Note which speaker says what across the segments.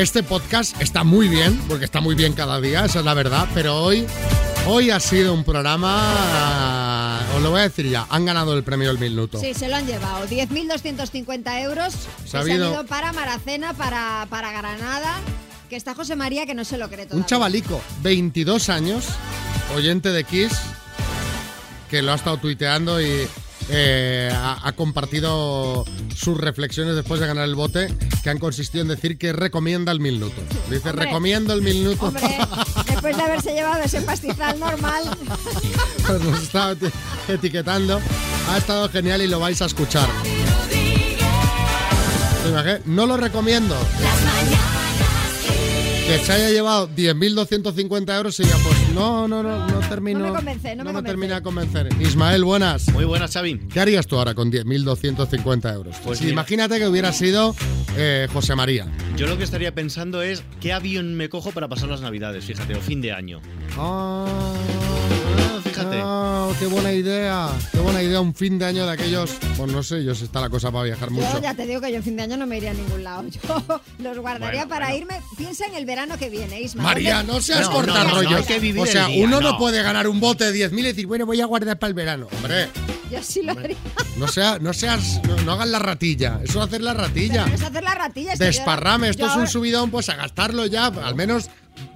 Speaker 1: este podcast está muy bien, porque está muy bien cada día, esa es la verdad, pero hoy, hoy ha sido un programa, os lo voy a decir ya, han ganado el premio del minuto.
Speaker 2: Sí, se lo han llevado. 10.250 euros se
Speaker 1: Sabido.
Speaker 2: ido para Maracena, para, para Granada. Que está José María que no se lo cree todavía.
Speaker 1: Un chavalico, 22 años, oyente de Kiss, que lo ha estado tuiteando y eh, ha, ha compartido sus reflexiones después de ganar el bote, que han consistido en decir que recomienda el minuto. Dice,
Speaker 2: Hombre.
Speaker 1: recomiendo el minuto.
Speaker 2: Hombre, después de haberse llevado ese pastizal normal.
Speaker 1: Pues nos está eti- etiquetando. Ha estado genial y lo vais a escuchar. No lo recomiendo. Que se haya llevado 10.250 euros y ya pues no, no, no, no termino.
Speaker 2: No me convence, no me convence.
Speaker 1: termina de convencer. Ismael, buenas.
Speaker 3: Muy buenas, Xavi.
Speaker 1: ¿Qué harías tú ahora con 10.250 euros?
Speaker 3: Pues
Speaker 1: imagínate que hubiera sido eh, José María.
Speaker 3: Yo lo que estaría pensando es qué avión me cojo para pasar las navidades, fíjate, o fin de año.
Speaker 1: Ah,
Speaker 3: fíjate.
Speaker 1: ah, qué buena idea. Qué buena idea. Un fin de año de aquellos. Pues no sé, yo si está la cosa para viajar mucho.
Speaker 2: Yo ya te digo que yo en fin de año no me iría a ningún lado. Yo los guardaría
Speaker 3: Bueno,
Speaker 2: para
Speaker 3: bueno.
Speaker 2: irme. Piensa en el verano que viene, Isma.
Speaker 1: María,
Speaker 2: ¿Dónde-
Speaker 1: no seas
Speaker 3: No, hay que vivir
Speaker 1: o sea,
Speaker 3: el día,
Speaker 1: uno no.
Speaker 3: no.
Speaker 1: puede ganar un bote de 10.000 y decir, bueno, voy a guardar para el verano. Hombre,
Speaker 2: Yo sí lo haría.
Speaker 1: no, sea, no seas, no, no hagas la ratilla. Eso es hacer la ratilla.
Speaker 2: Pero es hacer la ratilla. es yo-
Speaker 1: Desparrame, esto
Speaker 2: yo
Speaker 1: es un subidón, pues a gastarlo ya, al menos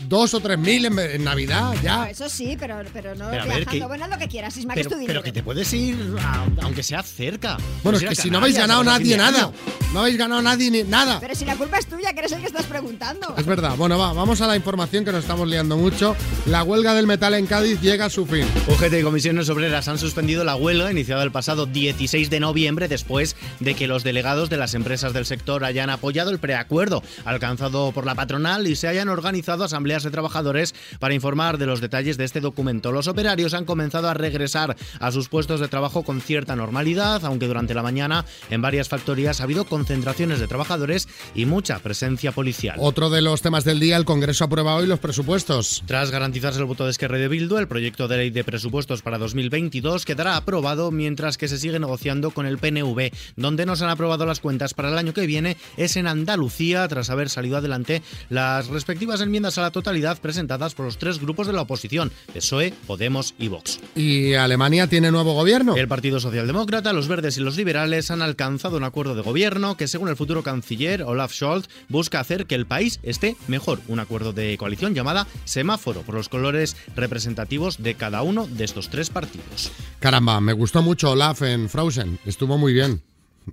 Speaker 1: dos o tres mil en, en Navidad,
Speaker 2: No,
Speaker 1: ya.
Speaker 2: eso sí, pero, pero no
Speaker 3: Pero ver,
Speaker 2: viajando.
Speaker 3: que-
Speaker 2: Bueno, lo que quieras, Isma, que
Speaker 3: Pero,
Speaker 2: es tu dinero.
Speaker 3: pero que te puedes ir, a- aunque sea cerca.
Speaker 1: Bueno, es que si no habéis ganado nadie nada. No habéis ganado nadie ni nada.
Speaker 2: Pero si la culpa es tuya, que eres el que estás preguntando.
Speaker 1: Es verdad. Bueno, va, vamos a la información que nos estamos liando mucho. La huelga del metal en Cádiz llega a su fin.
Speaker 3: UGT y comisiones obreras han suspendido la huelga iniciada el pasado 16 de noviembre después de que los delegados de las empresas del sector hayan apoyado el preacuerdo alcanzado por la patronal y se hayan organizado asambleas de trabajadores para informar de los detalles de este documento. Los operarios han comenzado a regresar a sus puestos de trabajo con cierta normalidad, aunque durante la mañana en varias factorías ha habido concentraciones de trabajadores y mucha presencia policial.
Speaker 1: Otro de los temas del día, el Congreso aprueba hoy los presupuestos.
Speaker 3: Tras garantizarse el voto de Esquerra y de Bildu, el proyecto de ley de presupuestos para 2022 quedará aprobado mientras que se sigue negociando con el PNV. Donde no se han aprobado las cuentas para el año que viene es en Andalucía, tras haber salido adelante las respectivas enmiendas a la totalidad presentadas por los tres grupos de la oposición, PSOE, Podemos y Vox.
Speaker 1: Y Alemania tiene nuevo gobierno.
Speaker 3: El Partido Socialdemócrata, los Verdes y los Liberales han alcanzado un acuerdo de gobierno que, según el futuro canciller Olaf Scholz, busca hacer que el país esté mejor. Un acuerdo de coalición llamada Semáforo, por los colores representativos de cada uno de estos tres partidos.
Speaker 1: Caramba, me gustó mucho Olaf en Frozen. Estuvo muy bien.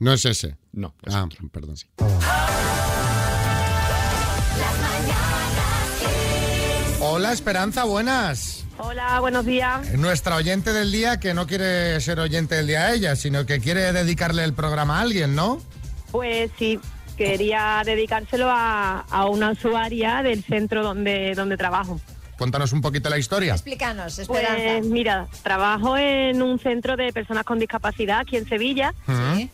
Speaker 1: No es ese.
Speaker 3: No, es
Speaker 1: Ah, perdón. Hola Esperanza, buenas.
Speaker 4: Hola, buenos días.
Speaker 1: Nuestra oyente del día que no quiere ser oyente del día a ella, sino que quiere dedicarle el programa a alguien, ¿no?
Speaker 4: Pues sí, quería dedicárselo a, a una usuaria del centro donde, donde trabajo.
Speaker 1: Cuéntanos un poquito la historia.
Speaker 2: Explícanos, Esperanza.
Speaker 4: Pues mira, trabajo en un centro de personas con discapacidad aquí en Sevilla,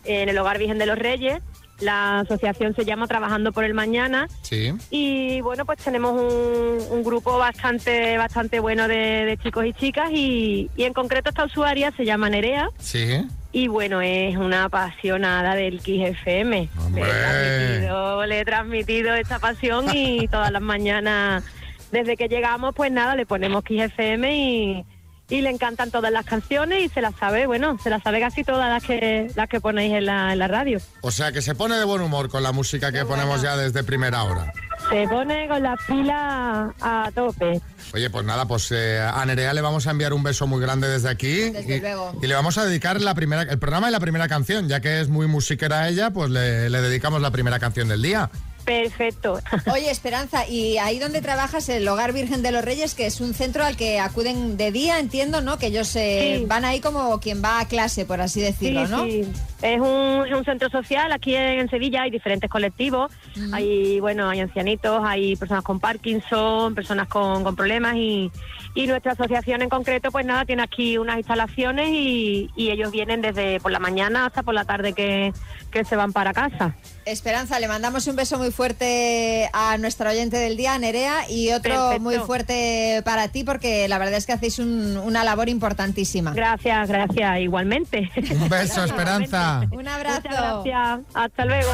Speaker 4: en el Hogar Virgen de los Reyes. La asociación se llama Trabajando por el Mañana
Speaker 1: Sí.
Speaker 4: y bueno, pues tenemos un, un grupo bastante bastante bueno de, de chicos y chicas y, y en concreto esta usuaria se llama Nerea
Speaker 1: Sí.
Speaker 4: Y bueno, es una apasionada del Kiss FM. Le he, transmitido, le he transmitido esta pasión y todas las mañanas, desde que llegamos, pues nada, le ponemos Kiss FM y, y le encantan todas las canciones y se las sabe, bueno, se las sabe casi todas las que las que ponéis en la, en la radio.
Speaker 1: O sea que se pone de buen humor con la música que ponemos ya desde primera hora.
Speaker 4: Se pone con la pila a tope.
Speaker 1: Oye, pues nada, pues eh, a Nerea le vamos a enviar un beso muy grande desde aquí.
Speaker 2: Desde
Speaker 1: y,
Speaker 2: luego.
Speaker 1: y le vamos a dedicar la primera, el programa y la primera canción, ya que es muy musiquera ella, pues le, le dedicamos la primera canción del día.
Speaker 4: Perfecto.
Speaker 2: Oye, Esperanza, y ahí donde trabajas, el Hogar Virgen de los Reyes, que es un centro al que acuden de día, entiendo, ¿no? Que ellos eh,
Speaker 4: Sí.
Speaker 2: van ahí como quien va a clase, por así decirlo,
Speaker 4: Sí,
Speaker 2: ¿no?
Speaker 4: sí. Es un, es un centro social aquí en, Sevilla, hay diferentes colectivos, hay bueno, hay ancianitos, hay personas con Parkinson, personas con, con problemas y, y nuestra asociación en concreto pues nada, tiene aquí unas instalaciones y, y ellos vienen desde por la mañana hasta por la tarde que, que se van para casa.
Speaker 2: Esperanza, le mandamos un beso muy fuerte a nuestra oyente del día, Nerea, y otro
Speaker 4: Perfecto.
Speaker 2: muy fuerte para ti, porque la verdad es que hacéis un- una labor importantísima.
Speaker 4: Gracias, gracias, igualmente.
Speaker 1: Un beso, Esperanza.
Speaker 2: Un abrazo.
Speaker 4: Muchas gracias. Hasta luego.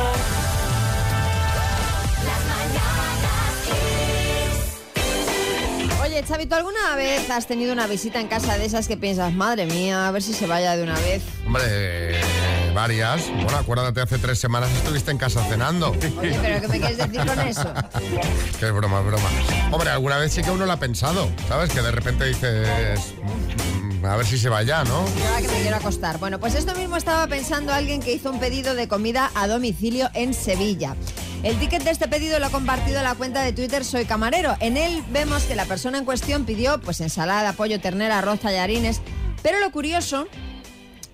Speaker 2: Oye, Xavi, ¿tú alguna vez has tenido una visita en casa de esas que piensas, madre mía, a ver si se vaya de una vez?
Speaker 1: Hombre, eh, varias. Bueno, acuérdate, hace tres semanas estuviste en casa cenando.
Speaker 2: Oye, pero ¿qué me quieres decir con eso?
Speaker 1: Qué broma, broma. Hombre, alguna vez sí que uno lo ha pensado, ¿sabes? Que de repente dices, a ver si se va ya, ¿no?
Speaker 2: Ahora que me quiero acostar. Bueno, pues esto mismo estaba pensando alguien que hizo un pedido de comida a domicilio en Sevilla. El ticket de este pedido lo ha compartido en la cuenta de Twitter Soy Camarero. En él vemos que la persona en cuestión pidió pues ensalada, pollo, ternera, arroz, tallarines. Pero lo curioso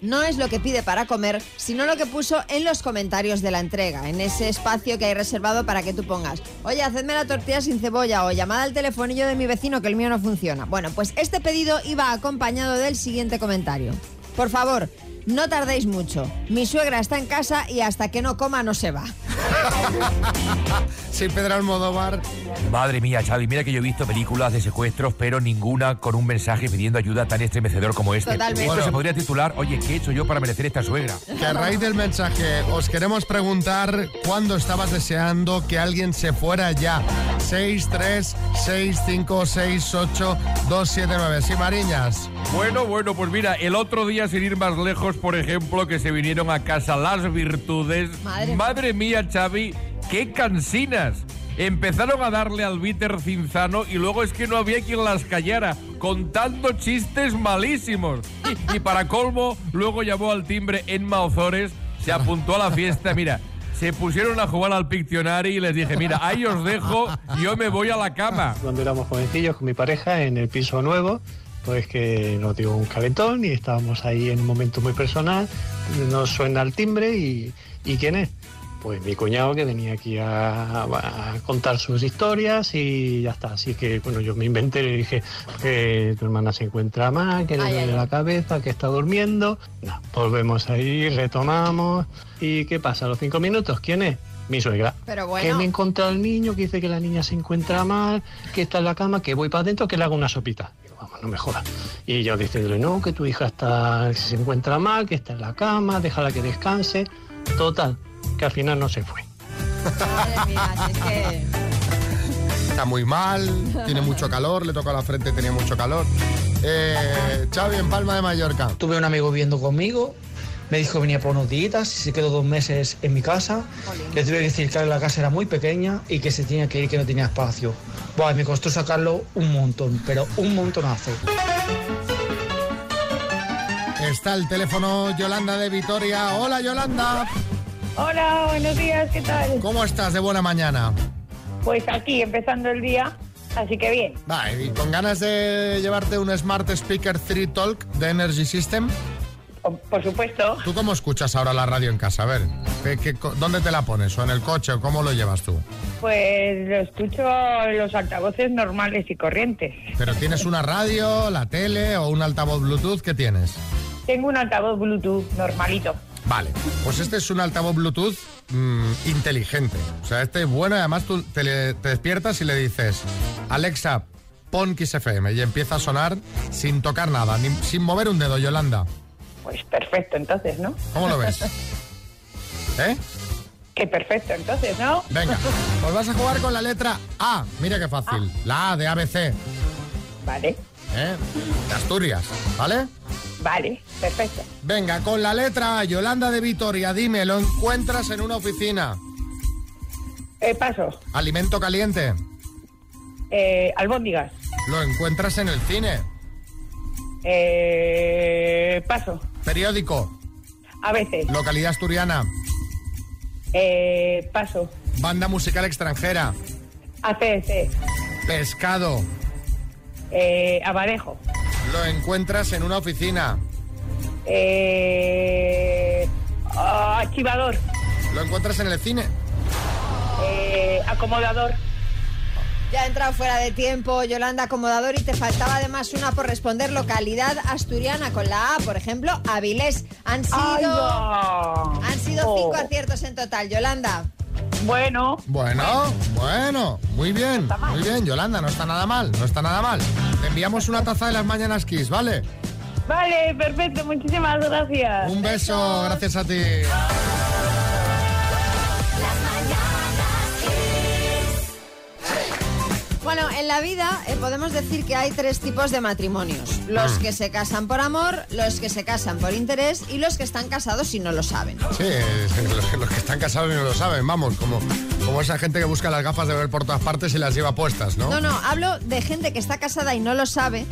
Speaker 2: no es lo que pide para comer, sino lo que puso en los comentarios de la entrega, en ese espacio que hay reservado para que tú pongas, oye, hacedme la tortilla sin cebolla o llamada al telefonillo de mi vecino que el mío no funciona. Bueno, pues este pedido iba acompañado del siguiente comentario. Por favor, no tardéis mucho. Mi suegra está en casa y hasta que no coma no se va.
Speaker 1: Sí, Pedro Almodóvar.
Speaker 5: Madre mía, Xavi, mira que yo he visto películas de secuestros, pero ninguna con un mensaje pidiendo ayuda tan estremecedor como este.
Speaker 2: Totalmente.
Speaker 5: Esto se podría titular, oye, ¿qué he hecho yo para merecer esta suegra?
Speaker 1: Que a raíz del mensaje os queremos preguntar cuándo estabas deseando que alguien se fuera ya. 6, 3, 6, 5, 6, 8, 2, 7, 9. Sí, Mariñas.
Speaker 6: Bueno, bueno, pues mira, el otro día, sin ir más lejos, por ejemplo, que se vinieron a casa las virtudes.
Speaker 2: Madre
Speaker 6: mía, Xavi, qué cansinas. Empezaron a darle al bitter cinzano y luego es que no había quien las callara, contando chistes malísimos. Y, para colmo, luego llamó al timbre Enma Ozores, se apuntó a la fiesta, mira. Se pusieron a jugar al Pictionary y les dije, mira, ahí os dejo, yo me voy a la cama.
Speaker 7: Cuando éramos jovencillos con mi pareja en el piso nuevo, pues que nos dio un calentón y estábamos ahí en un momento muy personal, nos suena el timbre y, ¿y quién es? Pues mi cuñado que venía aquí a, a contar sus historias y ya está. Así que, bueno, yo me inventé y le dije que tu hermana se encuentra mal, que le duele la cabeza, que está durmiendo. No, volvemos ahí, retomamos. ¿Y qué pasa? A los cinco minutos, ¿quién es? Mi suegra.
Speaker 2: Pero
Speaker 7: Que
Speaker 2: bueno,
Speaker 7: me he encontrado al niño, que dice que la niña se encuentra mal, que está en la cama, que voy para adentro, que le hago una sopita. Digo, vamos, no me jodas. Y yo diciéndole, no, que tu hija está, se encuentra mal, que está en la cama, déjala que descanse. Total, que al final no se fue.
Speaker 2: madre mía, si es que...
Speaker 1: Está muy mal, tiene mucho calor, le toca la frente, tenía mucho calor. Eh, Xavi, en Palma de Mallorca.
Speaker 8: Tuve un amigo viviendo conmigo, me dijo que venía por unos días y se quedó dos meses en mi casa. Le tuve que decir que la casa era muy pequeña y que se tenía que ir, que no tenía espacio. Buah, me costó sacarlo un montón, pero un montonazo.
Speaker 1: Está el teléfono Yolanda de Vitoria. Hola, Yolanda.
Speaker 4: Hola, buenos días, ¿qué tal?
Speaker 1: ¿Cómo estás de buena mañana?
Speaker 4: Pues aquí, empezando el día, así que bien.
Speaker 1: Va, y con ganas de llevarte un Smart Speaker 3 Talk de Energy System.
Speaker 4: Por, supuesto,
Speaker 1: ¿Tú cómo escuchas ahora la radio en casa? A ver, ¿qué- qué co- ¿dónde te la pones? ¿O en el coche? ¿O cómo lo llevas tú?
Speaker 4: pues lo escucho en los altavoces normales y corrientes.
Speaker 1: ¿Pero tienes una radio, la tele o un altavoz Bluetooth? ¿Qué tienes?
Speaker 4: Tengo un altavoz Bluetooth normalito.
Speaker 1: Vale, pues este es un altavoz Bluetooth mm, inteligente. O sea, este es bueno y además tú te, le- te despiertas y le dices, Alexa, pon Kiss FM y empieza a sonar sin tocar nada, ni- sin mover un dedo, Yolanda.
Speaker 4: Pues perfecto, entonces, ¿no?
Speaker 1: ¿Cómo lo ves? ¿Eh?
Speaker 4: Que perfecto, entonces, ¿no?
Speaker 1: Venga, pues vas a jugar con la letra A. Mira qué fácil. La A de ABC.
Speaker 4: Vale,
Speaker 1: ¿eh? De Asturias, ¿vale?
Speaker 4: Vale, perfecto.
Speaker 1: Venga, con la letra A, Yolanda de Vitoria, dime, ¿lo encuentras en una oficina?
Speaker 4: Eh, paso,
Speaker 1: ¿Alimento caliente?
Speaker 4: eh, albóndigas.
Speaker 1: ¿Lo encuentras en el cine?
Speaker 4: Eh, paso,
Speaker 1: ¿Periódico?
Speaker 4: a veces.
Speaker 1: ¿Localidad asturiana?
Speaker 4: Eh, paso,
Speaker 1: ¿Banda musical extranjera?
Speaker 4: ACS,
Speaker 1: ¿Pescado?
Speaker 4: eh, abadejo.
Speaker 1: ¿Lo encuentras en una oficina?
Speaker 4: Eh, ah, archivador,
Speaker 1: ¿Lo encuentras en el cine?
Speaker 4: eh, acomodador.
Speaker 2: Ya ha entrado fuera de tiempo, Yolanda Acomodador, y te faltaba además una por responder localidad asturiana con la A, por ejemplo, Avilés. Han sido,
Speaker 4: ¡Ay, va!
Speaker 2: han sido
Speaker 4: Oh.
Speaker 2: cinco aciertos en total, Yolanda.
Speaker 4: Bueno,
Speaker 1: Bueno, bueno, muy bien, muy bien, Yolanda, no está nada mal, no está nada mal. Te enviamos una taza de las mañanas Kiss, ¿vale?
Speaker 4: vale, perfecto, muchísimas gracias.
Speaker 1: Un beso, gracias a ti.
Speaker 2: Bueno, en la vida eh, podemos decir que hay tres tipos de matrimonios. Los
Speaker 1: Mm.
Speaker 2: que se casan por amor, los que se casan por interés y los que están casados y no lo saben.
Speaker 1: Sí, los, que- los que están casados y no lo saben, vamos, como, como esa gente que busca las gafas de ver por todas partes y las lleva puestas, ¿no?
Speaker 2: No, no, hablo de gente que está casada y no lo sabe,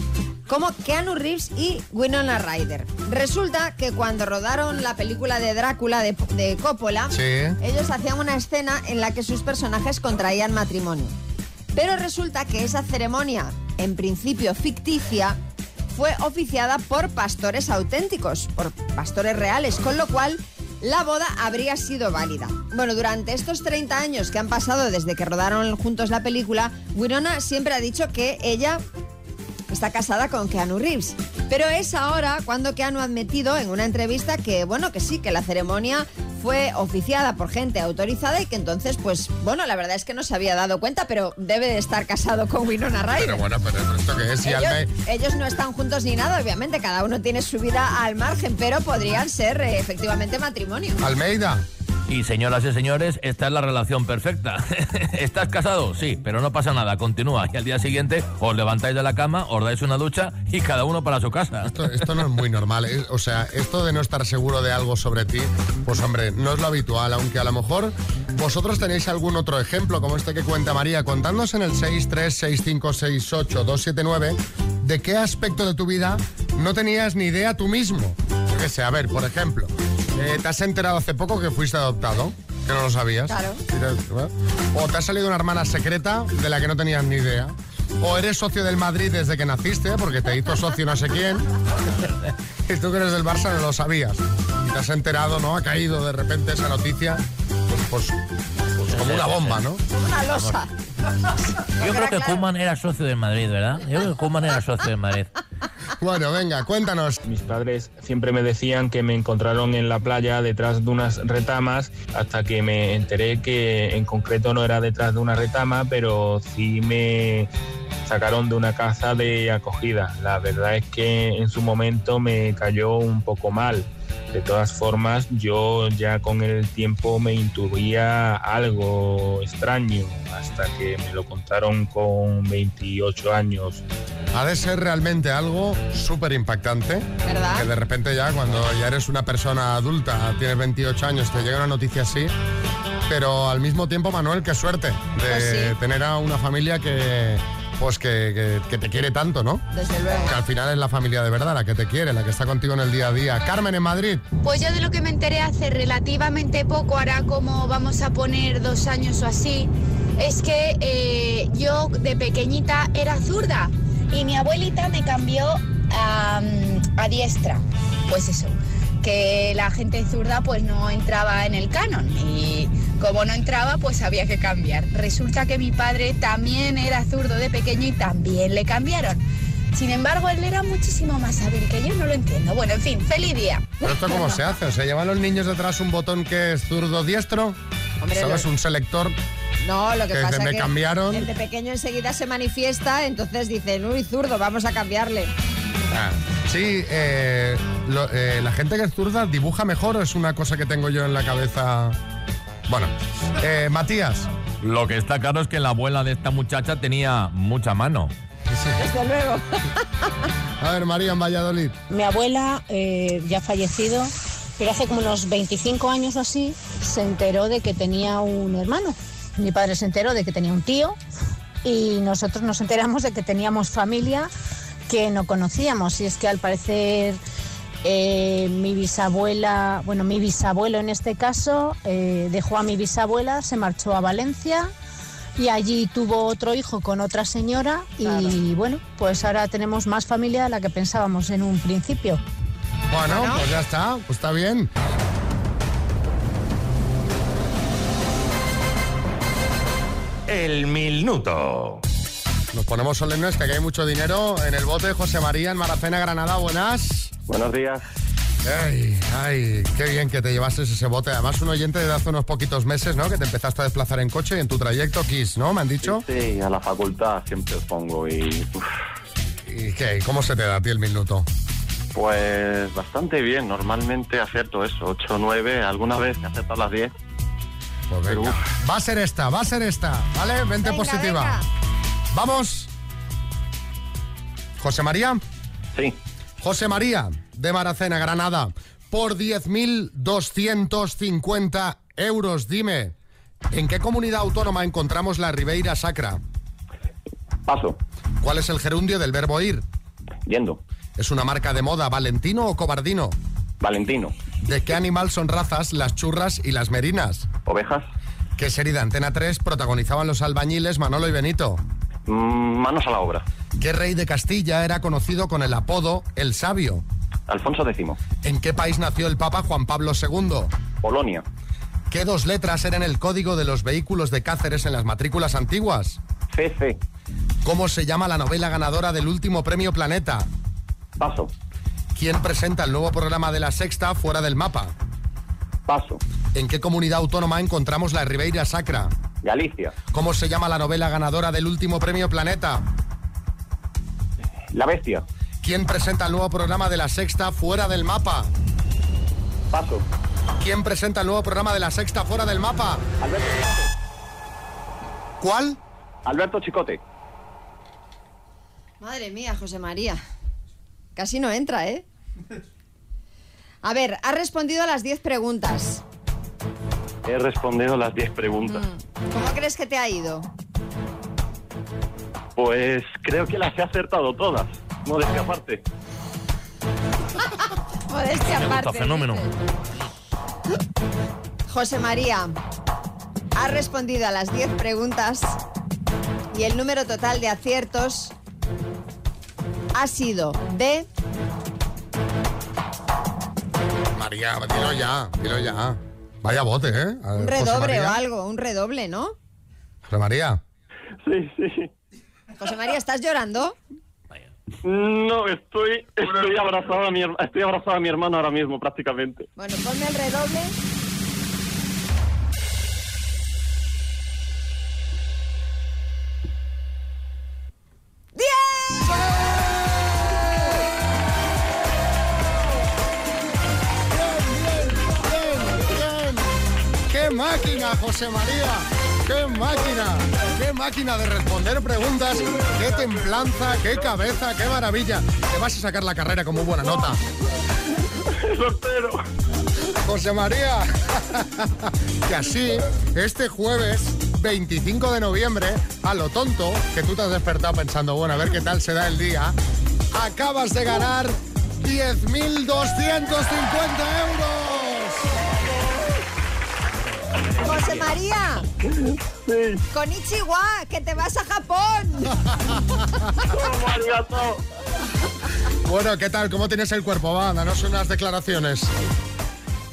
Speaker 2: como Keanu Reeves y Winona Ryder. Resulta que cuando rodaron la película de Drácula de, de Coppola,
Speaker 1: Sí.
Speaker 2: ellos hacían una escena en la que sus personajes contraían matrimonio. Pero resulta que esa ceremonia, en principio ficticia, fue oficiada por pastores auténticos, por pastores reales, con lo cual la boda habría sido válida. Bueno, durante estos 30 años que han pasado desde que rodaron juntos la película, Winona siempre ha dicho que ella está casada con Keanu Reeves. Pero es ahora cuando Keanu ha admitido en una entrevista que, bueno, que sí, que la ceremonia fue oficiada por gente autorizada y que entonces, pues, bueno, la verdad es que no se había dado cuenta, pero debe de estar casado con Winona Ryder.
Speaker 1: Pero bueno, pero ¿esto qué es? Si
Speaker 2: ellos, ellos no están juntos ni nada, obviamente, cada uno tiene su vida al margen, pero podrían ser eh, efectivamente matrimonio.
Speaker 1: Almeida.
Speaker 5: Y señoras y señores, esta es la relación perfecta. ¿Estás casado? Sí, pero no pasa nada, continúa. Y al día siguiente os levantáis de la cama, os dais una ducha y cada uno para su casa.
Speaker 1: Esto, esto no es muy normal. O sea, esto de no estar seguro de algo sobre ti, pues hombre, no es lo habitual, aunque a lo mejor vosotros tenéis algún otro ejemplo, como este que cuenta María, contándonos en el 636568279 de qué aspecto de tu vida no tenías ni idea tú mismo. Yo qué sé, a ver, por ejemplo, eh, te has enterado hace poco que fuiste adoptado, que no lo sabías.
Speaker 2: Claro.
Speaker 1: Te- O te ha salido una hermana secreta de la que no tenías ni idea. O eres socio del Madrid desde que naciste, porque te hizo socio no sé quién. Y tú que eres del Barça no lo sabías. Y te has enterado, ¿no? Ha caído de repente esa noticia, pues, pues, pues como una bomba, ¿no?
Speaker 2: Una losa.
Speaker 5: Yo creo que Kuman era socio del Madrid, ¿verdad? Yo creo que Kuman era socio del Madrid.
Speaker 1: Bueno, venga, cuéntanos.
Speaker 9: Mis padres siempre me decían que me encontraron en la playa detrás de unas retamas hasta que me enteré que en concreto no era detrás de una retama, pero sí me sacaron de una casa de acogida. La verdad es que en su momento me cayó un poco mal. De todas formas, yo ya con el tiempo me intuía algo extraño hasta que me lo contaron con 28 años.
Speaker 1: Ha de ser realmente algo súper impactante.
Speaker 2: ¿Verdad?
Speaker 1: Que de repente ya, cuando ya eres una persona adulta, tienes 28 años, te llega una noticia así. Pero al mismo tiempo, Manuel, qué suerte de
Speaker 2: Pues sí.
Speaker 1: tener a una familia que, pues que, que- que te quiere tanto, ¿no?
Speaker 2: Desde luego.
Speaker 1: Que al final es la familia de verdad, la que te quiere, la que está contigo en el día a día. Carmen en Madrid.
Speaker 10: Pues yo de lo que me enteré hace relativamente poco, ahora como vamos a poner dos años o así, es que eh, yo de pequeñita era zurda y mi abuelita me cambió a, a diestra. Pues eso, que la gente zurda pues no entraba en el canon y como no entraba pues había que cambiar. Resulta que mi padre también era zurdo de pequeño y también le cambiaron. Sin embargo, él era muchísimo más hábil que yo, no lo entiendo. Bueno, en fin, feliz día.
Speaker 1: ¿Pero esto cómo se hace? O sea, llevan los niños detrás un botón que es zurdo diestro.
Speaker 2: Hombre,
Speaker 1: ¿Sabes?
Speaker 2: lo-
Speaker 1: Un selector.
Speaker 2: No, lo que
Speaker 1: Que
Speaker 2: pasa es que
Speaker 1: cambiaron.
Speaker 2: el de pequeño enseguida se manifiesta, entonces dicen, uy, zurdo, vamos a cambiarle.
Speaker 1: Ah, sí, eh, lo- eh, la gente que es zurda dibuja mejor o es una cosa que tengo yo en la cabeza. Bueno, eh, Matías.
Speaker 6: Lo que está claro es que la abuela de esta muchacha tenía mucha mano.
Speaker 2: Desde luego.
Speaker 1: A ver, María en Valladolid.
Speaker 11: Mi abuela, eh, ya fallecido, pero hace como unos 25 años o así, se enteró de que tenía un hermano. Mi padre se enteró de que tenía un tío y nosotros nos enteramos de que teníamos familia que no conocíamos. Y es que al parecer eh, mi bisabuela, bueno, mi bisabuelo en este caso, eh, dejó a mi bisabuela, se marchó a Valencia y allí tuvo otro hijo con otra señora y bueno, pues ahora tenemos más familia de la que pensábamos en un principio.
Speaker 1: Bueno,
Speaker 2: Bueno.
Speaker 1: pues ya está, pues está bien.
Speaker 12: El minuto.
Speaker 1: Nos ponemos solemnes que aquí hay mucho dinero en el bote. José María en Maracena, Granada, buenas.
Speaker 13: Buenos días.
Speaker 1: Ay, ay, qué bien que te llevases ese bote. Además, un oyente de hace unos poquitos meses, ¿no? Que te empezaste a desplazar en coche y en tu trayecto Kiss, ¿no? Me han dicho.
Speaker 13: Sí, a la facultad siempre os pongo y uf,
Speaker 1: ¿Y qué? ¿Cómo se te da a ti el minuto?
Speaker 13: pues bastante bien. Normalmente acierto eso, 8 o 9, alguna vez he acertado las 10.
Speaker 1: Pues venga. Va a ser esta, va a ser esta, ¿vale? Vente
Speaker 2: Venga,
Speaker 1: positiva.
Speaker 2: venga.
Speaker 1: Vamos. José María.
Speaker 13: Sí.
Speaker 1: José María, de Maracena, Granada. Por 10.250 euros, dime, ¿en qué comunidad autónoma encontramos la Ribeira Sacra?
Speaker 13: Paso.
Speaker 1: ¿Cuál es el gerundio del verbo ir?
Speaker 13: Yendo.
Speaker 1: ¿Es una marca de moda Valentino o Cobardino?
Speaker 13: Valentino.
Speaker 1: ¿De qué animal son razas las churras y las merinas?
Speaker 13: Ovejas.
Speaker 1: ¿Qué serie de Antena 3 protagonizaban los albañiles Manolo y Benito?
Speaker 13: Mm, manos a la obra.
Speaker 1: ¿Qué rey de Castilla era conocido con el apodo El Sabio?
Speaker 13: Alfonso X.
Speaker 1: ¿En qué país nació el Papa Juan Pablo II?
Speaker 13: Polonia.
Speaker 1: ¿Qué dos letras eran el código de los vehículos de Cáceres en las matrículas antiguas?
Speaker 13: CC.
Speaker 1: ¿Cómo se llama la novela ganadora del último premio Planeta?
Speaker 13: Paso.
Speaker 1: ¿Quién presenta el nuevo programa de la Sexta fuera del mapa?
Speaker 13: Paso.
Speaker 1: ¿En qué comunidad autónoma encontramos la Ribeira Sacra?
Speaker 13: Galicia.
Speaker 1: ¿Cómo se llama la novela ganadora del último premio Planeta?
Speaker 13: La bestia.
Speaker 1: ¿Quién presenta el nuevo programa de la Sexta fuera del mapa?
Speaker 13: Paso.
Speaker 1: ¿Quién presenta el nuevo programa de la Sexta fuera del mapa?
Speaker 13: Alberto
Speaker 1: ¿Cuál?
Speaker 13: Alberto Chicote.
Speaker 2: Madre mía, José María. Casi no entra, ¿eh? A ver, has respondido a las 10 preguntas.
Speaker 13: He respondido las 10 preguntas.
Speaker 2: ¿Cómo crees que te ha ido?
Speaker 13: Pues creo que las he acertado todas. Modestia aparte.
Speaker 2: Modestia
Speaker 5: Me gusta,
Speaker 2: aparte.
Speaker 5: fenómeno.
Speaker 2: José María, has respondido a las 10 preguntas y el número total de aciertos ha sido de...
Speaker 1: María, dilo ya, dilo ya. Vaya bote, ¿eh? A
Speaker 2: Un
Speaker 1: José
Speaker 2: redoble o algo, un redoble, ¿no?
Speaker 1: José María.
Speaker 13: Sí, sí.
Speaker 2: José María, ¿estás llorando?
Speaker 13: No, estoy, estoy abrazado a mi estoy abrazado a mi hermano ahora mismo prácticamente.
Speaker 2: Bueno, ponme el redoble.
Speaker 1: ¡Qué máquina, José María! ¡Qué máquina! ¡Qué máquina de responder preguntas! ¡Qué templanza! ¡Qué cabeza! ¡Qué maravilla! Te vas a sacar la carrera con muy buena nota.
Speaker 13: Lo espero.
Speaker 1: José María. que así, este jueves 25 de noviembre, a lo tonto, que tú te has despertado pensando, bueno, a ver qué tal se da el día, acabas de ganar 10.250 euros.
Speaker 2: José María. Con Ichiwa, que te vas a Japón.
Speaker 1: Bueno, ¿qué tal? ¿Cómo tienes el cuerpo? Va, danos unas declaraciones.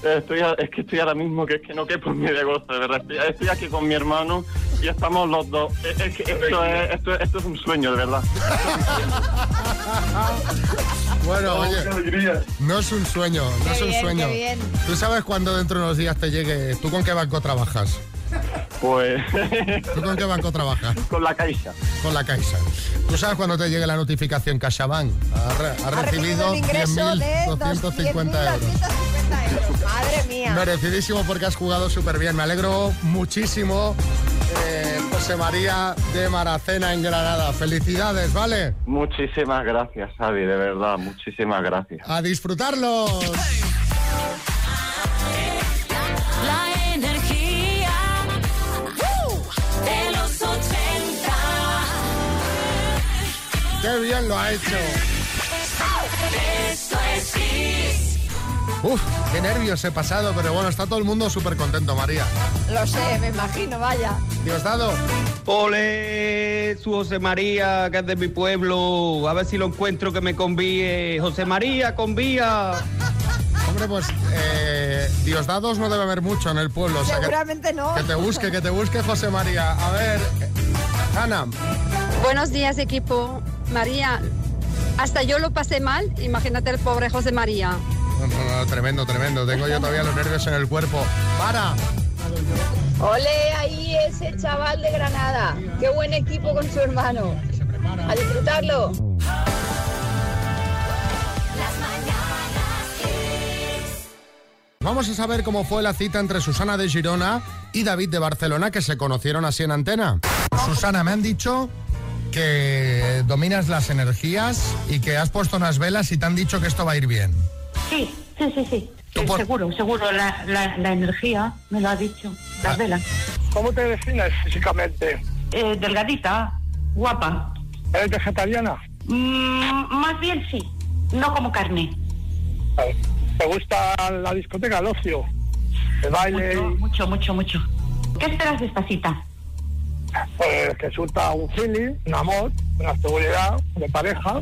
Speaker 13: Estoy, a- es que estoy ahora mismo que es que no quepo en mi de gozo, de verdad. Estoy, estoy aquí con mi hermano y estamos los dos. Es, es que esto es, esto, esto es un sueño, de verdad.
Speaker 1: Bueno,
Speaker 13: Oh,
Speaker 1: oye, no es un sueño, no
Speaker 2: Qué
Speaker 1: es un
Speaker 2: bien,
Speaker 1: sueño.
Speaker 2: qué bien.
Speaker 1: ¿Tú sabes cuándo dentro de unos días te llegue? ¿Tú con qué banco trabajas?
Speaker 13: Pues
Speaker 1: ¿Tú con qué banco trabajas?
Speaker 13: con la caixa.
Speaker 1: Con la Caixa. ¿Tú sabes cuando te llegue la notificación CaixaBank? Ha, re- ha
Speaker 2: Ha
Speaker 1: recibido
Speaker 2: el ingreso de
Speaker 1: 10.250 euros.
Speaker 2: 10.250 euros. Madre mía.
Speaker 1: Merecidísimo porque has jugado súper bien. Me alegro muchísimo. Eh, José María de Maracena en Granada. Felicidades, ¿vale?
Speaker 13: Muchísimas gracias, Xavi, de verdad, muchísimas gracias.
Speaker 1: A disfrutarlos.
Speaker 14: La energía de los 80.
Speaker 1: Qué bien lo ha hecho.
Speaker 14: Esto es.
Speaker 1: Uf, qué nervios he pasado, pero bueno, está todo el mundo súper contento, María.
Speaker 2: Lo sé, me imagino, vaya.
Speaker 1: Diosdado.
Speaker 15: Ole, su José María, que es de mi pueblo. A ver si lo encuentro que me convíe. José María, convía.
Speaker 1: Hombre, pues eh, Diosdados no debe haber mucho en el pueblo. o sea que-
Speaker 2: Seguramente no.
Speaker 1: Que te busque, que te busque José María. A ver, eh, Ana,
Speaker 16: Buenos días, equipo. María, hasta yo lo pasé mal. Imagínate el pobre José María.
Speaker 1: No, no, no, tremendo, tremendo. Tengo yo todavía los nervios en el cuerpo. ¡Para!
Speaker 17: Ole ahí ese chaval de Granada. Qué buen equipo con su hermano. A disfrutarlo.
Speaker 1: Vamos a saber cómo fue la cita entre Susana de Girona y David de Barcelona, que se conocieron así en antena. Susana, me han dicho que dominas las energías y que has puesto unas velas y te han dicho que esto va a ir bien.
Speaker 18: Sí, sí, sí, sí. Sí, Seguro, seguro. La, la, la energía me lo ha dicho. Las velas.
Speaker 19: ¿Cómo te defines físicamente?
Speaker 18: Eh, delgadita, guapa.
Speaker 19: ¿Eres vegetariana?
Speaker 18: Mm, más bien sí. No como carne.
Speaker 19: ¿Te gusta la discoteca, el ocio? El baile.
Speaker 18: Mucho, mucho, mucho, mucho. ¿Qué esperas de esta cita?
Speaker 19: Pues que surta un feeling, un amor, una seguridad de pareja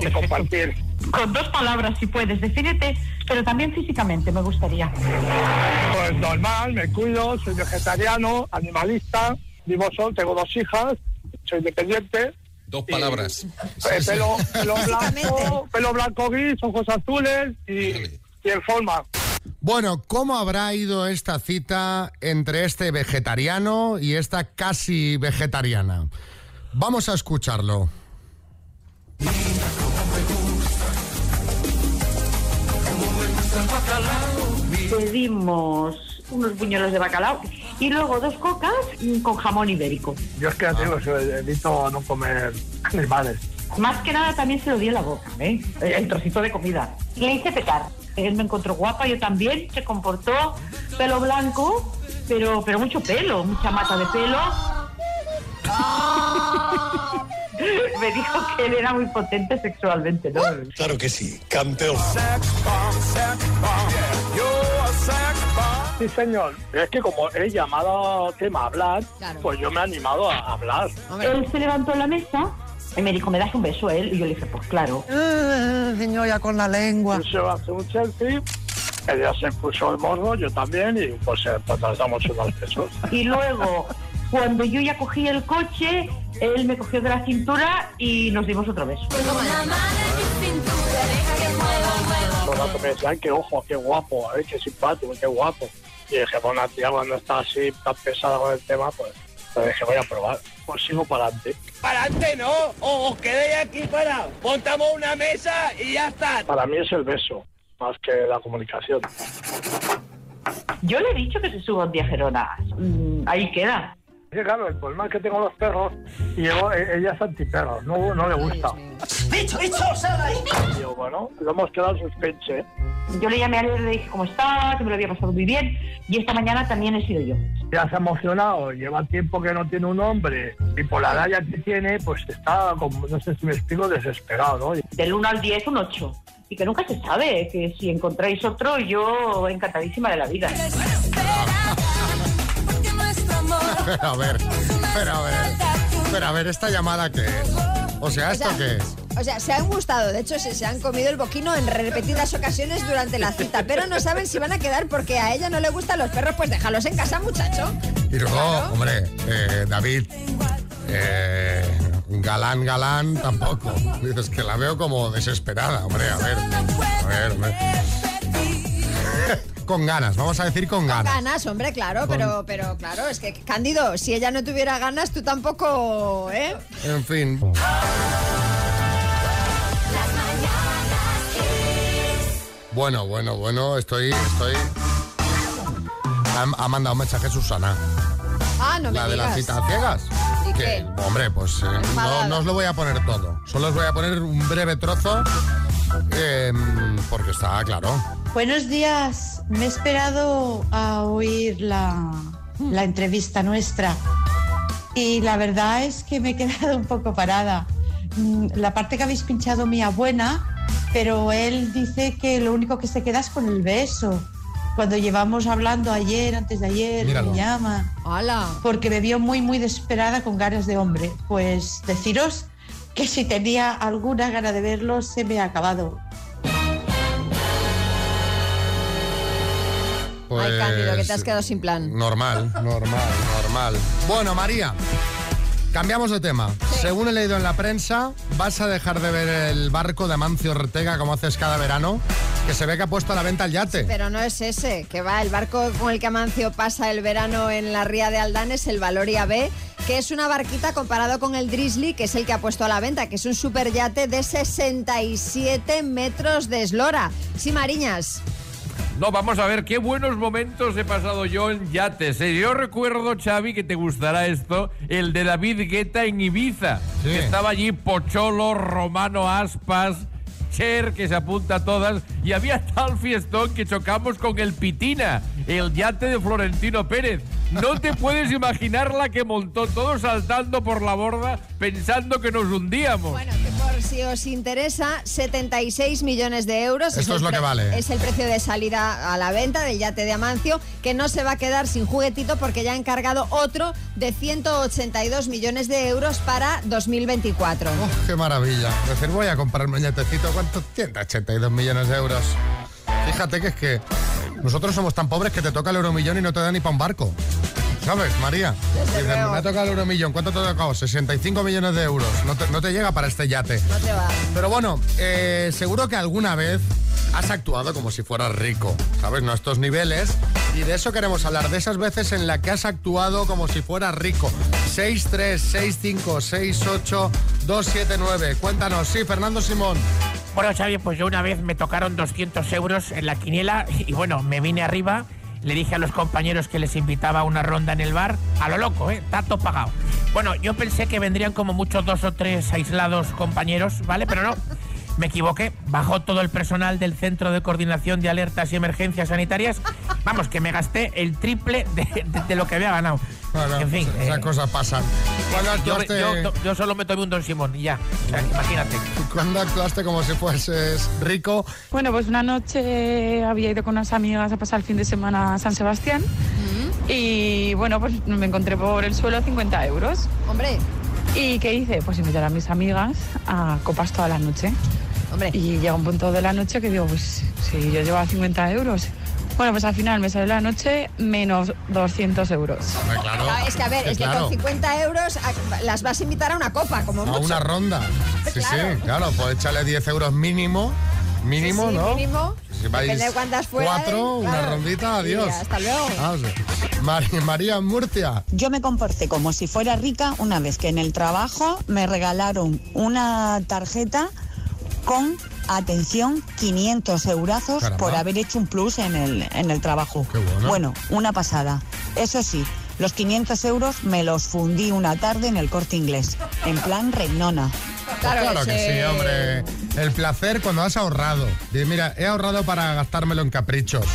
Speaker 19: y compartir.
Speaker 18: Con dos palabras, si puedes. Defínete, pero también físicamente me gustaría.
Speaker 19: Pues normal, me cuido, soy vegetariano, animalista, vivo solo, tengo dos hijas, soy independiente.
Speaker 20: Dos palabras.
Speaker 19: Eh, pelo, pelo blanco, pelo blanco gris, ojos azules y, y en forma.
Speaker 1: Bueno, ¿cómo habrá ido esta cita entre este vegetariano y esta casi vegetariana? Vamos a escucharlo.
Speaker 18: Pedimos unos buñuelos de bacalao y luego dos cocas con jamón ibérico.
Speaker 19: Yo es que ya te digo, evito no comer animales.
Speaker 18: Más que nada también se lo di en la boca, ¿eh? El, el trocito de comida. Le hice pecar. Él me encontró guapa, yo también. Se comportó pelo blanco, pero, pero mucho pelo, mucha mata de pelo. me dijo que él era muy potente sexualmente, ¿no?
Speaker 19: Claro que sí, campeón. Sí, señor. Es que como he llamado tema a hablar, pues yo me he animado a hablar.
Speaker 18: Él se levantó en la mesa y me dijo, ¿me das un beso a él? Y yo le dije, pues claro.
Speaker 19: señor, ya con la lengua. Se va a hacer un selfie. Ella se puso el morro, yo también, y pues, eh, pues nos damos unos besos.
Speaker 18: Y luego, cuando yo ya cogí el coche, él me cogió de la cintura y nos dimos otro beso.
Speaker 19: Los rato me decían, qué ojo, qué guapo, ay, qué simpático, qué guapo. Y dije, bueno, una tía cuando está así tan pesada con el tema, pues, pues dije, voy a probar. Pues sigo para adelante.
Speaker 21: Para adelante no, o os quedéis aquí para. Montamos una mesa y ya está.
Speaker 19: Para mí es el beso, más que la comunicación.
Speaker 18: Yo le he dicho que se suba un día a Gerona. Mm, ahí queda.
Speaker 19: Sí, claro, el problema es que tengo los perros y llevo- e- ella es antiperro, no, no le gusta.
Speaker 21: ¡Bicho, bicho, sal ahí!
Speaker 19: Y yo, bueno, lo hemos quedado en suspense.
Speaker 18: Yo le llamé a él y le dije cómo estaba, que me lo había pasado muy bien. Y esta mañana también he sido yo.
Speaker 19: Ya se ha emocionado, lleva tiempo que no tiene un hombre y por la edad ya que tiene, pues está, como, no sé si me explico, desesperado, ¿no?
Speaker 18: Del 1 al 10, un 8. Y que nunca se sabe, que si encontráis otro, yo encantadísima de la vida.
Speaker 1: Pero a ver, pero a ver, pero a ver, ¿esta llamada qué es? O sea, ¿esto qué es?
Speaker 2: O sea, se han gustado, de hecho se, se han comido el boquino en repetidas ocasiones durante la cita, pero no saben si van a quedar porque a ella no le gustan los perros, pues déjalos en casa, muchacho.
Speaker 1: Y luego, hombre, eh, David, eh, galán, galán, tampoco. Dices que la veo como desesperada, hombre, a ver. A ver, hombre. Con ganas, vamos a decir con ganas.
Speaker 2: Ganas, hombre, claro, pero, pero claro, es que Cándido, si ella no tuviera ganas, tú tampoco, ¿eh?
Speaker 1: En fin. Bueno, bueno, bueno, estoy, estoy. Ha, ha mandado un mensaje Susana,
Speaker 2: Ah, no me
Speaker 1: la de las citas ciegas.
Speaker 2: ¿Y
Speaker 1: Que,
Speaker 2: qué?
Speaker 1: hombre, pues eh, no, no os lo voy a poner todo. Solo os voy a poner un breve trozo. eh, porque está claro.
Speaker 22: Buenos días. Me he esperado a oír la, la entrevista nuestra y la verdad es que me he quedado un poco parada. Mm, La parte que habéis pinchado mía buena, pero él dice que lo único que se queda es con el beso. Cuando llevamos hablando ayer, antes de ayer,
Speaker 2: Míralo.
Speaker 22: me llama.
Speaker 2: Hola.
Speaker 22: Porque me vio muy, muy desesperada con ganas de hombre. Pues deciros que si tenía alguna gana de verlo, se me ha acabado.
Speaker 1: Pues,
Speaker 2: Ay, Cándido, que te has quedado sin plan.
Speaker 1: Normal, normal, normal. Bueno, María, cambiamos de tema. Según he leído en la prensa, vas a dejar de ver el barco de Amancio Ortega como haces cada verano, que se ve que ha puesto a la venta el yate.
Speaker 2: Pero no es ese, que va, el barco con el que Amancio pasa el verano en la ría de Aldán es el Valoria B, que es una barquita comparado con el Drizzly, que es el que ha puesto a la venta, que es un superyate de 67 metros de eslora. Sí, Mariñas.
Speaker 6: No, vamos a ver qué buenos momentos he pasado yo en yates. ¿eh? Yo recuerdo, Xavi, que te gustará esto, el de David Guetta en Ibiza.
Speaker 1: Sí.
Speaker 6: Que estaba allí Pocholo, Romano Aspas, Cher, que se apunta a todas, y había tal fiestón que chocamos con el Pitina, el yate de Florentino Pérez. No te puedes imaginar la que montó, todos saltando por la borda pensando que nos hundíamos.
Speaker 2: Bueno, que por si os interesa, 76 millones de euros.
Speaker 1: Esto es lo que vale.
Speaker 2: Es el precio de salida a la venta del yate de Amancio, que no se va a quedar sin juguetito porque ya ha encargado otro de 182 millones de euros para 2024.
Speaker 1: Oh, qué maravilla. Es decir, voy a comprarme un yatecito. ¿Cuánto? 182 millones de euros. Fíjate que es que nosotros somos tan pobres que te toca el euromillón y no te da ni para un barco. ¿Sabes, María? Me ha tocado el euromillón. ¿Cuánto te ha tocado? 65 millones de euros. No te, no te llega para este yate.
Speaker 2: No te va.
Speaker 1: Pero bueno, eh, seguro que alguna vez has actuado como si fueras rico, ¿sabes? No a estos niveles. Y de eso queremos hablar, de esas veces en las que has actuado como si fueras rico. 636568279. Cuéntanos, sí, Fernando Simón.
Speaker 23: Bueno, Xavi, pues yo una vez me tocaron 200 euros en la quiniela y bueno, me vine arriba, le dije a los compañeros que les invitaba a una ronda en el bar, a lo loco, ¿eh? Tato pagado. Bueno, yo pensé que vendrían como muchos dos o tres aislados compañeros, ¿vale? Pero no, me equivoqué. Bajó todo el personal del Centro de Coordinación de Alertas y Emergencias Sanitarias. Vamos, que me gasté el triple de, lo que había ganado.
Speaker 1: Bueno,
Speaker 23: en fin.
Speaker 1: esas
Speaker 23: eh,
Speaker 1: cosas pasan. ¿Cuándo
Speaker 23: yo,
Speaker 1: actuaste,
Speaker 23: yo- yo solo me tomé un Don Simón y ya. O sea, imagínate.
Speaker 1: cuándo actuaste como si fueses rico?
Speaker 20: Bueno, pues una noche había ido con unas amigas a pasar el fin de semana a San Sebastián y bueno, pues me encontré por el suelo 50 euros.
Speaker 2: Hombre.
Speaker 20: ¿Y qué hice? Pues invitar a mis amigas a copas toda la noche.
Speaker 2: Hombre.
Speaker 20: Y llega un punto de la noche que digo, pues si yo llevaba 50 euros. Bueno, pues al final me salió la noche menos 200 euros.
Speaker 1: claro.
Speaker 2: No, es que a ver, es que
Speaker 1: claro.
Speaker 2: con 50 euros a- las vas a invitar a una copa, como
Speaker 1: A
Speaker 2: mucho.
Speaker 1: una ronda. Sí,
Speaker 2: Claro.
Speaker 1: sí, claro, pues échale 10 euros mínimo. Mínimo,
Speaker 2: Sí, sí,
Speaker 1: ¿no?
Speaker 2: mínimo.
Speaker 1: Si vais
Speaker 2: Depende de cuántas fueran,
Speaker 1: cuatro, una
Speaker 2: claro.
Speaker 1: rondita, adiós.
Speaker 2: Hasta luego.
Speaker 1: Ah, sí. Mari- María Murcia.
Speaker 24: Yo me comporté como si fuera rica una vez que en el trabajo me regalaron una tarjeta con, atención, 500 eurazos
Speaker 25: Caramba.
Speaker 24: por haber hecho un plus en el, en el trabajo.
Speaker 25: bueno.
Speaker 24: una pasada. Eso sí, los 500 euros me los fundí una tarde en el corte inglés, en plan reinona.
Speaker 1: Claro, que sí, hombre. El placer cuando has ahorrado. Mira, he ahorrado para gastármelo en caprichos.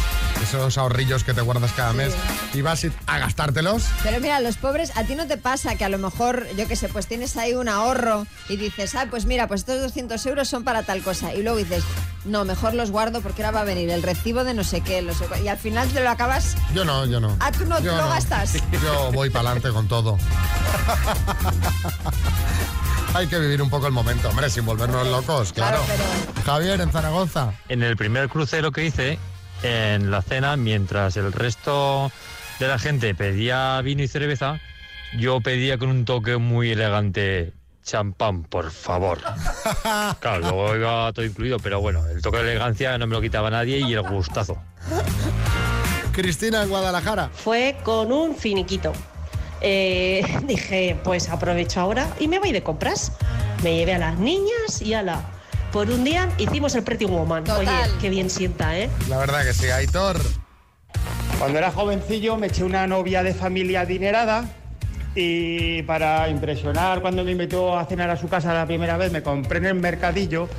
Speaker 1: Esos ahorrillos que te guardas cada mes. Y vas a gastártelos.
Speaker 2: Pero mira, los pobres, a ti no te pasa que a lo mejor, yo qué sé, pues tienes ahí un ahorro y dices, ah, pues mira, pues estos 200 euros son para tal cosa. Y luego dices, no, mejor los guardo porque ahora va a venir el recibo de no sé qué. no sé cuál". y al final te lo acabas.
Speaker 1: Yo no, yo no.
Speaker 2: Ah, tú no
Speaker 1: Yo
Speaker 2: lo gastas.
Speaker 1: Yo voy para adelante con todo. Hay que vivir un poco el momento, hombre, sin volvernos locos, claro. Javier, en Zaragoza.
Speaker 26: En el primer crucero que hice, en la cena, mientras el resto de la gente pedía vino y cerveza, yo pedía con un toque muy elegante champán, por favor. Claro, luego iba todo incluido, pero bueno, el toque de elegancia no me lo quitaba nadie y el gustazo.
Speaker 1: Cristina, en Guadalajara.
Speaker 27: Fue con un finiquito. Eh, dije, pues aprovecho ahora y me voy de compras. Me llevé a las niñas y a la. Por un día hicimos el Pretty Woman. Oye, qué bien sienta, ¿eh?
Speaker 1: La verdad que sí, Aitor.
Speaker 28: Cuando era jovencillo me eché una novia de familia adinerada y para impresionar cuando me invitó a cenar a su casa la primera vez me compré en el mercadillo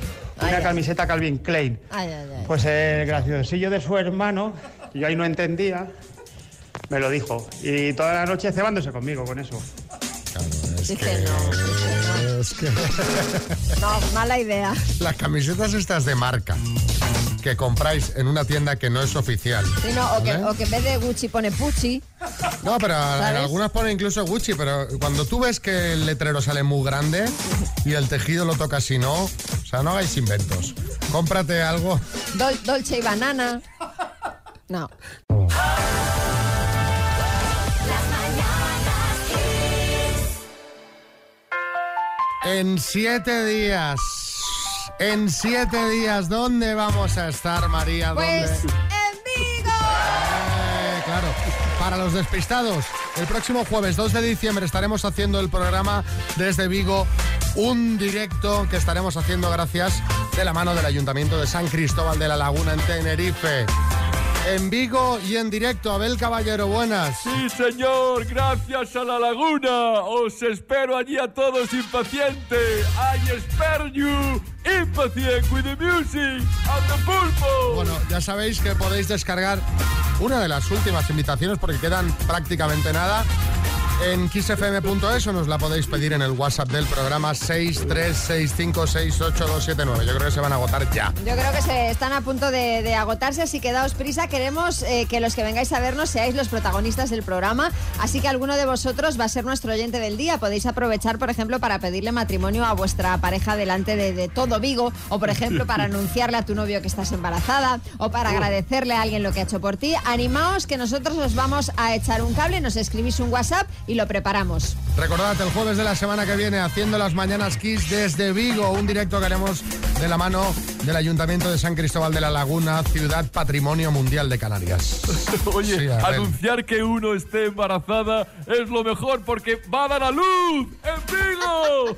Speaker 28: una
Speaker 2: Ay,
Speaker 28: camiseta Calvin Klein.
Speaker 2: Ay, ay, ay.
Speaker 28: Pues el graciosillo de su hermano, que yo ahí no entendía, me lo dijo. Y toda la noche cebándose conmigo con eso.
Speaker 2: Dije, no,
Speaker 1: Que
Speaker 2: no, mala idea.
Speaker 1: las camisetas estas de marca que compráis en una tienda que no es oficial.
Speaker 2: Sí, no, o, que, o que en vez de Gucci pone Pucci.
Speaker 1: No, pero algunas pone incluso Gucci, pero cuando tú ves que el letrero sale muy grande y el tejido lo toca si no, o sea, no hagáis inventos. Cómprate algo.
Speaker 2: Dol- Dolce y banana. No.
Speaker 1: En siete días. En siete días, ¿dónde vamos a estar, María? ¿Dónde?
Speaker 2: Pues en Vigo.
Speaker 1: Eh, claro. Para los despistados, el próximo jueves 2 de diciembre estaremos haciendo el programa desde Vigo, un directo que estaremos haciendo gracias de la mano del Ayuntamiento de San Cristóbal de la Laguna en Tenerife. En Vigo y en directo. Abel Caballero, buenas.
Speaker 6: Sí, señor, gracias a la laguna. Os espero allí a todos impaciente. I spare you, impatient with the music and the pulpo.
Speaker 1: Bueno, ya sabéis que podéis descargar una de las últimas invitaciones porque quedan prácticamente nada. En kissfm.es o nos la podéis pedir en el WhatsApp del programa 636568279. Yo creo que se van a agotar ya.
Speaker 2: Yo creo que se están a punto de, de agotarse, así que daos prisa. Queremos eh, que los que vengáis a vernos seáis los protagonistas del programa, así que alguno de vosotros va a ser nuestro oyente del día. Podéis aprovechar, por ejemplo, para pedirle matrimonio a vuestra pareja delante de, de todo Vigo, o por ejemplo, para anunciarle a tu novio que estás embarazada, o para agradecerle a alguien lo que ha hecho por ti. Animaos que nosotros os vamos a echar un cable, nos escribís un WhatsApp y lo preparamos.
Speaker 1: Recordad, el jueves de la semana que viene, haciendo las mañanas Kiss desde Vigo, un directo que haremos de la mano del Ayuntamiento de San Cristóbal de la Laguna, ciudad patrimonio mundial de Canarias.
Speaker 6: Oye,
Speaker 1: Sí,
Speaker 6: anunciar que uno esté embarazada es lo mejor porque va a dar a luz en Vigo.